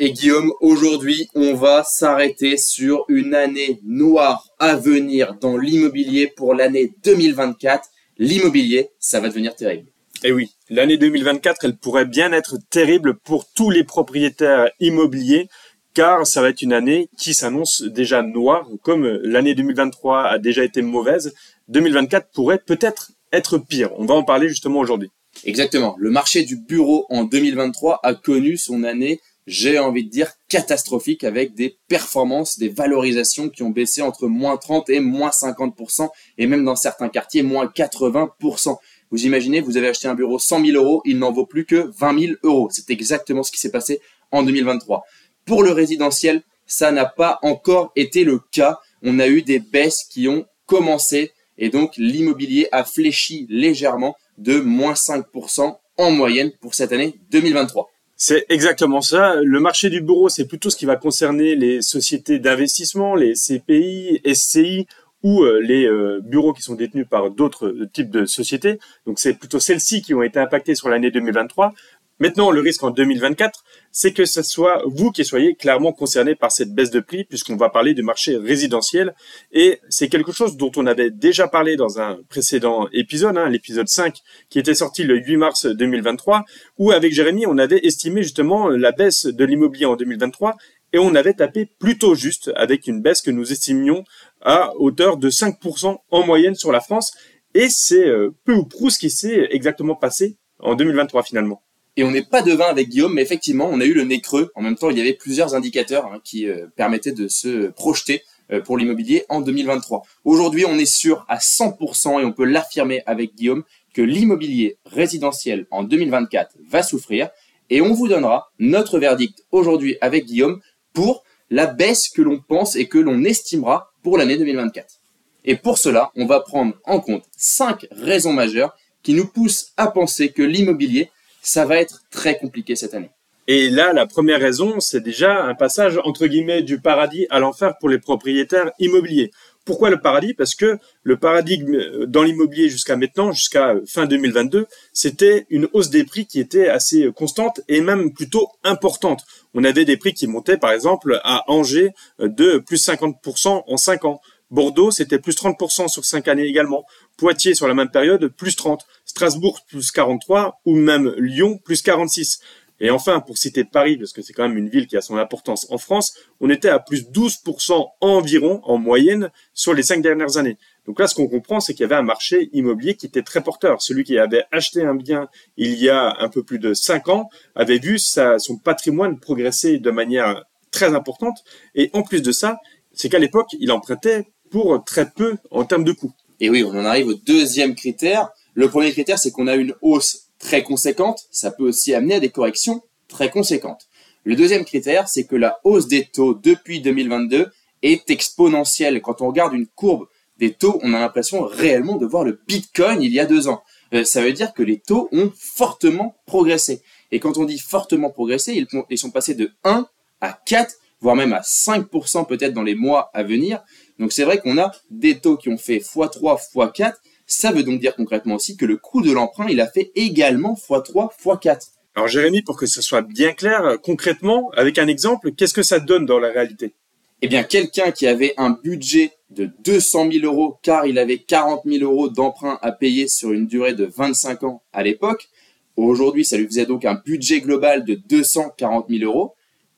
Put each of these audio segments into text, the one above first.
Et Guillaume, aujourd'hui, on va s'arrêter sur une année noire à venir dans l'immobilier pour l'année 2024. L'immobilier, ça va devenir terrible. Et eh oui, l'année 2024, elle pourrait bien être terrible pour tous les propriétaires immobiliers, car ça va être une année qui s'annonce déjà noire, comme l'année 2023 a déjà été mauvaise. 2024 pourrait peut-être être pire. On va en parler justement aujourd'hui. Exactement. Le marché du bureau en 2023 a connu son année j'ai envie de dire, catastrophique avec des performances, des valorisations qui ont baissé entre moins 30 et moins 50%, et même dans certains quartiers, moins 80%. Vous imaginez, vous avez acheté un bureau 100 000 euros, il n'en vaut plus que 20 000 euros. C'est exactement ce qui s'est passé en 2023. Pour le résidentiel, ça n'a pas encore été le cas. On a eu des baisses qui ont commencé et donc l'immobilier a fléchi légèrement de moins 5% en moyenne pour cette année 2023. C'est exactement ça. Le marché du bureau, c'est plutôt ce qui va concerner les sociétés d'investissement, les CPI, SCI ou euh, les euh, bureaux qui sont détenus par d'autres types de sociétés. Donc c'est plutôt celles-ci qui ont été impactées sur l'année 2023. Maintenant, le risque en 2024, c'est que ce soit vous qui soyez clairement concerné par cette baisse de prix, puisqu'on va parler du marché résidentiel. Et c'est quelque chose dont on avait déjà parlé dans un précédent épisode, hein, l'épisode 5, qui était sorti le 8 mars 2023, où avec Jérémy, on avait estimé justement la baisse de l'immobilier en 2023, et on avait tapé plutôt juste, avec une baisse que nous estimions à hauteur de 5% en moyenne sur la France. Et c'est euh, peu ou prou ce qui s'est exactement passé en 2023 finalement. Et on n'est pas devin avec Guillaume, mais effectivement, on a eu le nez creux. En même temps, il y avait plusieurs indicateurs hein, qui euh, permettaient de se projeter euh, pour l'immobilier en 2023. Aujourd'hui, on est sûr à 100% et on peut l'affirmer avec Guillaume que l'immobilier résidentiel en 2024 va souffrir et on vous donnera notre verdict aujourd'hui avec Guillaume pour la baisse que l'on pense et que l'on estimera pour l'année 2024. Et pour cela, on va prendre en compte cinq raisons majeures qui nous poussent à penser que l'immobilier ça va être très compliqué cette année. Et là, la première raison, c'est déjà un passage entre guillemets du paradis à l'enfer pour les propriétaires immobiliers. Pourquoi le paradis? Parce que le paradigme euh, dans l'immobilier jusqu'à maintenant, jusqu'à fin 2022, c'était une hausse des prix qui était assez constante et même plutôt importante. On avait des prix qui montaient par exemple à Angers de plus 50% en 5 ans. Bordeaux, c'était plus 30% sur 5 années également. Poitiers, sur la même période, plus 30. Strasbourg, plus 43. Ou même Lyon, plus 46. Et enfin, pour citer Paris, parce que c'est quand même une ville qui a son importance en France, on était à plus 12% environ en moyenne sur les 5 dernières années. Donc là, ce qu'on comprend, c'est qu'il y avait un marché immobilier qui était très porteur. Celui qui avait acheté un bien il y a un peu plus de 5 ans avait vu son patrimoine progresser de manière très importante. Et en plus de ça, c'est qu'à l'époque, il empruntait pour très peu en termes de coûts. Et oui, on en arrive au deuxième critère. Le premier critère, c'est qu'on a une hausse très conséquente. Ça peut aussi amener à des corrections très conséquentes. Le deuxième critère, c'est que la hausse des taux depuis 2022 est exponentielle. Quand on regarde une courbe des taux, on a l'impression réellement de voir le Bitcoin il y a deux ans. Euh, ça veut dire que les taux ont fortement progressé. Et quand on dit fortement progressé, ils sont passés de 1 à 4 voire même à 5% peut-être dans les mois à venir. Donc c'est vrai qu'on a des taux qui ont fait x3, x4. Ça veut donc dire concrètement aussi que le coût de l'emprunt, il a fait également x3, x4. Alors Jérémy, pour que ce soit bien clair, concrètement, avec un exemple, qu'est-ce que ça donne dans la réalité? Eh bien, quelqu'un qui avait un budget de 200 000 euros car il avait 40 000 euros d'emprunt à payer sur une durée de 25 ans à l'époque, aujourd'hui ça lui faisait donc un budget global de 240 000 euros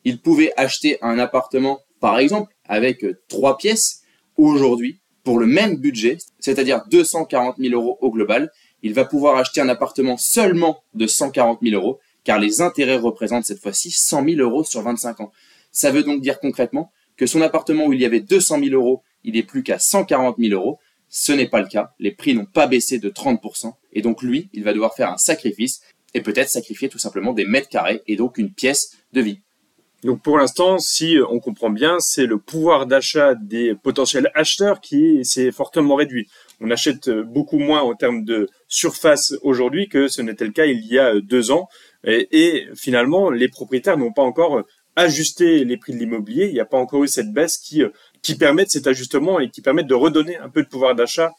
il pouvait acheter un appartement, par exemple, avec euh, trois pièces. Aujourd'hui, pour le même budget, c'est-à-dire 240 000 euros au global, il va pouvoir acheter un appartement seulement de 140 000 euros, car les intérêts représentent cette fois-ci 100 000 euros sur 25 ans. Ça veut donc dire concrètement que son appartement où il y avait 200 000 euros, il est plus qu'à 140 000 euros. Ce n'est pas le cas. Les prix n'ont pas baissé de 30%. Et donc lui, il va devoir faire un sacrifice et peut-être sacrifier tout simplement des mètres carrés et donc une pièce de vie. Donc pour l'instant, si on comprend bien, c'est le pouvoir d'achat des potentiels acheteurs qui s'est fortement réduit. On achète beaucoup moins en termes de surface aujourd'hui que ce n'était le cas il y a deux ans. Et, finalement, les propriétaires n'ont pas encore ajusté les prix de l'immobilier. Il n'y a pas encore eu cette baisse qui, qui permettent cet ajustement et qui permettent de redonner un peu de pouvoir d'achat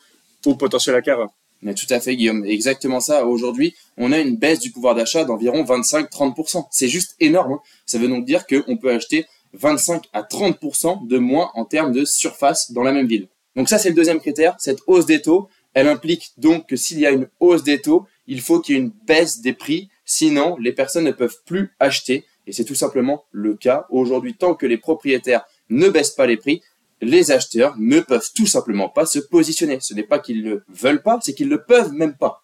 aux potentiels acquéreurs. Mais tout à fait, Guillaume. Exactement ça. Aujourd'hui, on a une baisse du pouvoir d'achat d'environ 25-30%. C'est juste énorme. Hein. Ça veut donc dire qu'on peut acheter 25 à 30% de moins en termes de surface dans la même ville. Donc ça, c'est le deuxième critère. Cette hausse des taux, elle implique donc que s'il y a une hausse des taux, il faut qu'il y ait une baisse des prix. Sinon, les personnes ne peuvent plus acheter. Et c'est tout simplement le cas. Aujourd'hui, tant que les propriétaires ne baissent pas les prix, les acheteurs ne peuvent tout simplement pas se positionner. Ce n'est pas qu'ils ne veulent pas, c'est qu'ils ne peuvent même pas.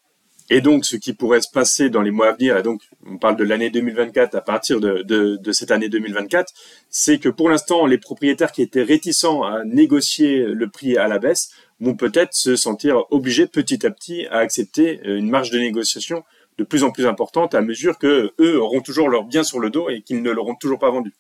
Et donc, ce qui pourrait se passer dans les mois à venir, et donc on parle de l'année 2024 à partir de, cette année 2024, c'est que pour l'instant, les propriétaires qui étaient réticents à négocier le prix à la baisse vont peut-être se sentir obligés petit à petit à accepter une marge de négociation de plus en plus importante à mesure que eux auront toujours leurs biens sur le dos et qu'ils ne l'auront toujours pas vendu.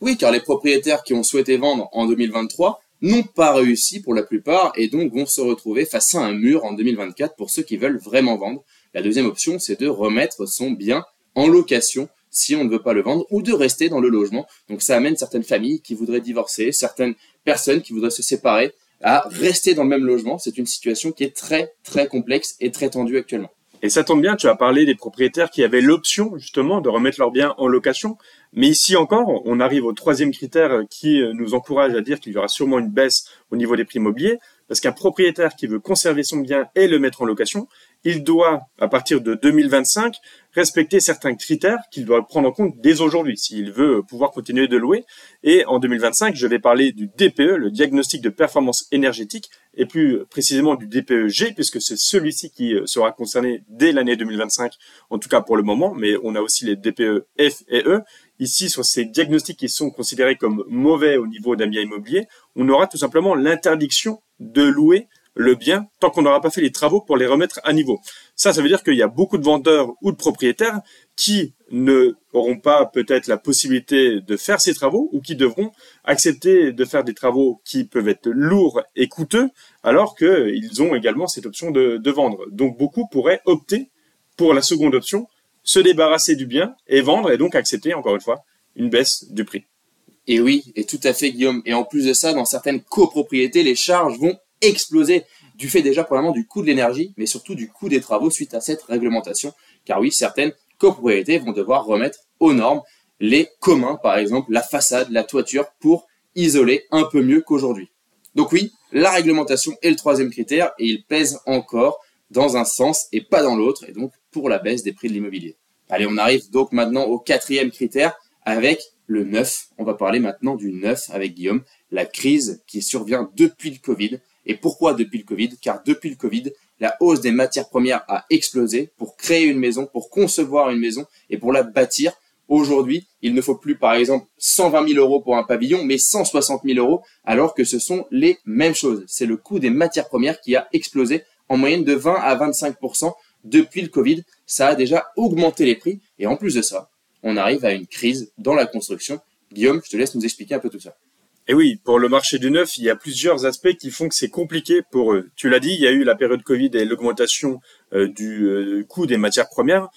Oui, car les propriétaires qui ont souhaité vendre en 2023 n'ont pas réussi pour la plupart et donc vont se retrouver face à un mur en 2024 pour ceux qui veulent vraiment vendre. La deuxième option, c'est de remettre son bien en location si on ne veut pas le vendre ou de rester dans le logement. Donc ça amène certaines familles qui voudraient divorcer, certaines personnes qui voudraient se séparer à rester dans le même logement. C'est une situation qui est très très complexe et très tendue actuellement. Et ça tombe bien, tu as parlé des propriétaires qui avaient l'option justement de remettre leurs biens en location. Mais ici encore, on arrive au troisième critère qui nous encourage à dire qu'il y aura sûrement une baisse au niveau des prix immobiliers. Parce qu'un propriétaire qui veut conserver son bien et le mettre en location, il doit, à partir de 2025, respecter certains critères qu'il doit prendre en compte dès aujourd'hui s'il veut pouvoir continuer de louer. Et en 2025, je vais parler du DPE, le diagnostic de performance énergétique, et plus précisément du DPE-G, puisque c'est celui-ci qui euh, sera concerné dès l'année 2025, en tout cas pour le moment, mais on a aussi les DPE F et E. Ici, sur ces diagnostics qui sont considérés comme mauvais au niveau d'un bien immobilier, on aura tout simplement l'interdiction de louer le bien tant qu'on n'aura pas fait les travaux pour les remettre à niveau. Ça, ça veut dire qu'il y a beaucoup de vendeurs ou de propriétaires qui ne auront pas peut-être la possibilité de faire ces travaux ou qui devront accepter de faire des travaux qui peuvent être lourds et coûteux alors qu'ils ont également cette option de, vendre. Donc beaucoup pourraient opter pour la seconde option, se débarrasser du bien et vendre et donc accepter encore une fois une baisse du prix. Et oui, et tout à fait Guillaume. Et en plus de ça, dans certaines copropriétés, les charges vont exploser du fait déjà probablement du coût de l'énergie, mais surtout du coût des travaux suite à cette réglementation. Car oui, certaines copropriétés vont devoir remettre aux normes les communs, par exemple la façade, la toiture, pour isoler un peu mieux qu'aujourd'hui. Donc oui, la réglementation est le troisième critère et il pèse encore dans un sens et pas dans l'autre, et donc pour la baisse des prix de l'immobilier. Allez, on arrive donc maintenant au quatrième critère avec le neuf. On va parler maintenant du neuf avec Guillaume, la crise qui survient depuis le Covid et pourquoi depuis le Covid? Car depuis le Covid, la hausse des matières premières a explosé pour créer une maison, pour concevoir une maison et pour la bâtir. Aujourd'hui, il ne faut plus, par exemple, 120 000 euros pour un pavillon, mais 160 000 euros, alors que ce sont les mêmes choses. C'est le coût des matières premières qui a explosé en moyenne de 20 à 25% depuis le Covid. Ça a déjà augmenté les prix. Et en plus de ça, on arrive à une crise dans la construction. Guillaume, je te laisse nous expliquer un peu tout ça. Et oui, pour le marché du neuf, il y a plusieurs aspects qui font que c'est compliqué pour eux. Tu l'as dit, il y a eu la période Covid et l'augmentation euh, du euh, coût des matières premières.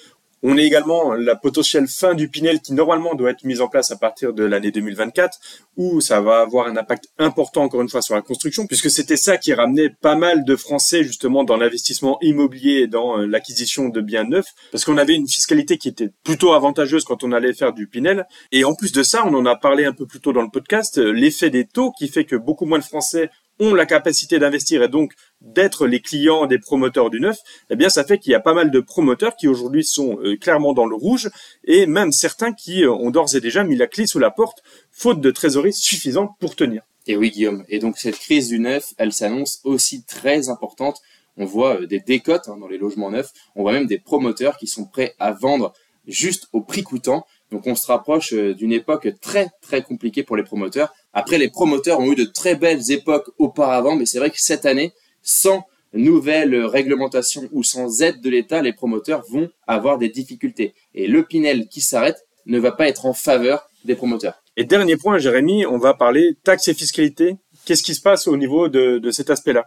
On a également la potentielle fin du Pinel qui normalement doit être mise en place à partir de l'année 2024, où ça va avoir un impact important encore une fois sur la construction, puisque c'était ça qui ramenait pas mal de Français justement dans l'investissement immobilier et dans euh, l'acquisition de biens neufs, parce qu'on avait une fiscalité qui était plutôt avantageuse quand on allait faire du Pinel. Et en plus de ça, on en a parlé un peu plus tôt dans le podcast, euh, l'effet des taux qui fait que beaucoup moins de Français ont la capacité d'investir et donc d'être les clients des promoteurs du neuf, eh bien ça fait qu'il y a pas mal de promoteurs qui aujourd'hui sont euh, clairement dans le rouge et même certains qui euh, ont d'ores et déjà mis la clé sous la porte faute de trésorerie suffisante pour tenir. Et oui Guillaume, et donc cette crise du neuf, elle s'annonce aussi très importante. On voit euh, des décotes hein, dans les logements neufs, on voit même des promoteurs qui sont prêts à vendre juste au prix coûtant. Donc on se rapproche d'une époque très très compliquée pour les promoteurs. Après, les promoteurs ont eu de très belles époques auparavant, mais c'est vrai que cette année, sans nouvelle réglementation ou sans aide de l'État, les promoteurs vont avoir des difficultés. Et le Pinel qui s'arrête ne va pas être en faveur des promoteurs. Et dernier point, Jérémy, on va parler taxes et fiscalité. Qu'est-ce qui se passe au niveau de, de cet aspect-là?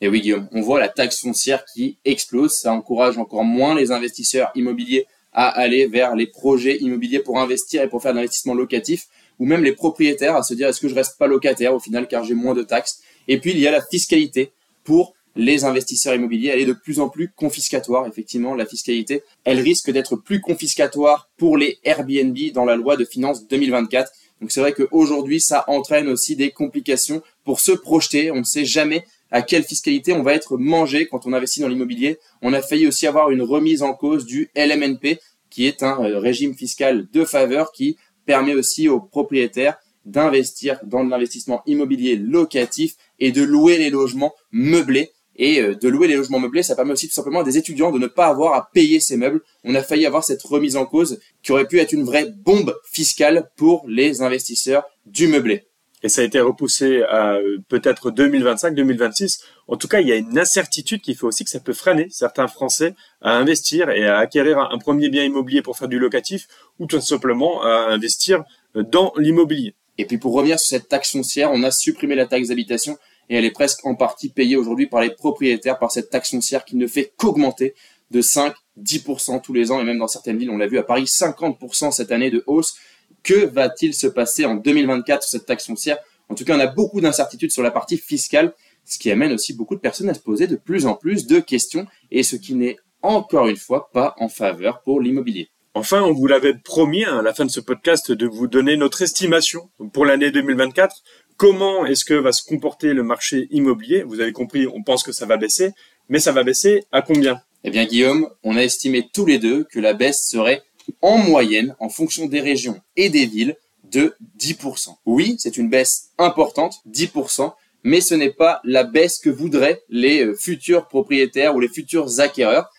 Et oui, Guillaume, on voit la taxe foncière qui explose. Ça encourage encore moins les investisseurs immobiliers à aller vers les projets immobiliers pour investir et pour faire de l'investissement locatif, ou même les propriétaires à se dire est-ce que je reste pas locataire au final car j'ai moins de taxes? Et puis il y a la fiscalité pour les investisseurs immobiliers, elle est de plus en plus confiscatoire. Effectivement, la fiscalité, elle risque d'être plus confiscatoire pour les Airbnb dans la loi de finances 2024. Donc c'est vrai qu'aujourd'hui, ça entraîne aussi des complications pour se projeter. On ne sait jamais à quelle fiscalité on va être mangé quand on investit dans l'immobilier. On a failli aussi avoir une remise en cause du LMNP, qui est un euh, régime fiscal de faveur qui permet aussi aux propriétaires d'investir dans de l'investissement immobilier locatif et de louer les logements meublés et euh, de louer les logements meublés, ça permet aussi tout simplement à des étudiants de ne pas avoir à payer ces meubles. On a failli avoir cette remise en cause qui aurait pu être une vraie bombe fiscale pour les investisseurs du meublé. Et ça a été repoussé à euh, peut-être 2025-2026. En tout cas, il y a une incertitude qui fait aussi que ça peut freiner certains Français à investir et à acquérir un premier bien immobilier pour faire du locatif ou tout simplement à investir dans l'immobilier. Et puis pour revenir sur cette taxe foncière, on a supprimé la taxe d'habitation et elle est presque en partie payée aujourd'hui par les propriétaires par cette taxe foncière qui ne fait qu'augmenter de 5, 10% tous les ans et même dans certaines villes, on l'a vu à Paris, 50% cette année de hausse. Que va-t-il se passer en 2024 sur cette taxe foncière? En tout cas, on a beaucoup d'incertitudes sur la partie fiscale, ce qui amène aussi beaucoup de personnes à se poser de plus en plus de questions et ce qui n'est encore une fois pas en faveur pour l'immobilier. Enfin, on vous l'avait promis à la fin de ce podcast de vous donner notre estimation. Pour l'année 2024 comment est-ce que va se comporter le marché immobilier? Vous avez compris, on pense que ça va baisser, mais ça va baisser à combien? Eh bien Guillaume, on a estimé tous les deux que la baisse serait en moyenne, en fonction des régions et des villes, de 10%. Oui, c'est une baisse importante, 10%, mais ce n'est pas la baisse que voudraient les euh, futurs propriétaires ou les futurs acquéreurs,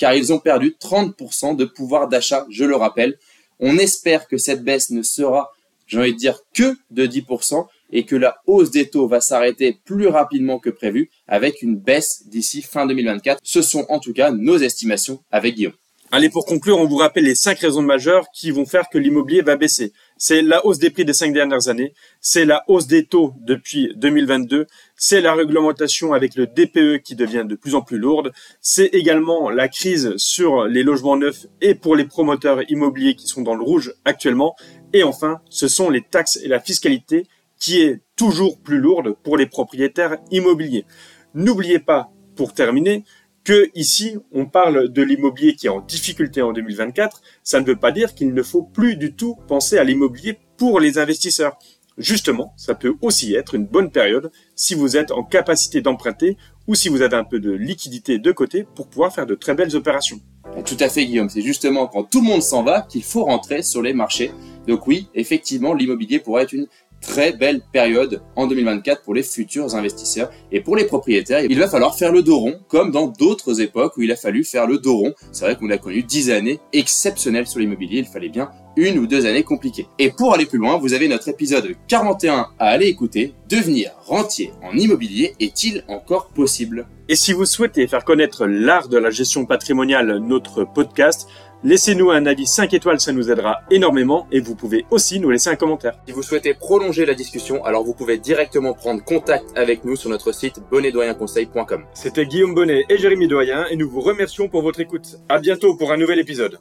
car ils ont perdu 30% de pouvoir d'achat, je le rappelle. On espère que cette baisse ne sera, j'ai envie de dire, que de 10%, et que la hausse des taux va s'arrêter plus rapidement que prévu avec une baisse d'ici fin 2024. Ce sont en tout cas nos estimations avec Guillaume. Allez, pour conclure, on vous rappelle les cinq raisons majeures qui vont faire que l'immobilier va baisser. C'est la hausse des prix des cinq dernières années, c'est la hausse des taux depuis 2022, c'est la réglementation avec le DPE qui devient de plus en plus lourde, c'est également la crise sur les logements neufs et pour les promoteurs immobiliers qui sont dans le rouge actuellement, et enfin, ce sont les taxes et la fiscalité qui est toujours plus lourde pour les propriétaires immobiliers. N'oubliez pas, pour terminer, que ici, on parle de l'immobilier qui est en difficulté en 2024. Ça ne veut pas dire qu'il ne faut plus du tout penser à l'immobilier pour les investisseurs. Justement, ça peut aussi être une bonne période si vous êtes en capacité d'emprunter ou si vous avez un peu de liquidité de côté pour pouvoir faire de très belles opérations. Tout à fait, Guillaume. C'est justement quand tout le monde s'en va qu'il faut rentrer sur les marchés. Donc oui, effectivement, l'immobilier pourrait être une très belle période en 2024 pour les futurs investisseurs et pour les propriétaires. Il va falloir faire le dos rond, comme dans d'autres époques où il a fallu faire le dos rond. C'est vrai qu'on a connu 10 années exceptionnelles sur l'immobilier, il fallait bien une ou deux années compliquées. Et pour aller plus loin, vous avez notre épisode 41 à aller écouter. Devenir rentier en immobilier est-il encore possible? Et si vous souhaitez faire connaître l'art de la gestion patrimoniale, notre podcast, Laissez-nous un avis 5 étoiles, ça nous aidera énormément et vous pouvez aussi nous laisser un commentaire. Si vous souhaitez prolonger la discussion, alors vous pouvez directement prendre contact avec nous sur notre site bonnetdoyenconseil.com. C'était Guillaume Bonnet et Jérémy Doyen et nous vous remercions pour votre écoute. À bientôt pour un nouvel épisode.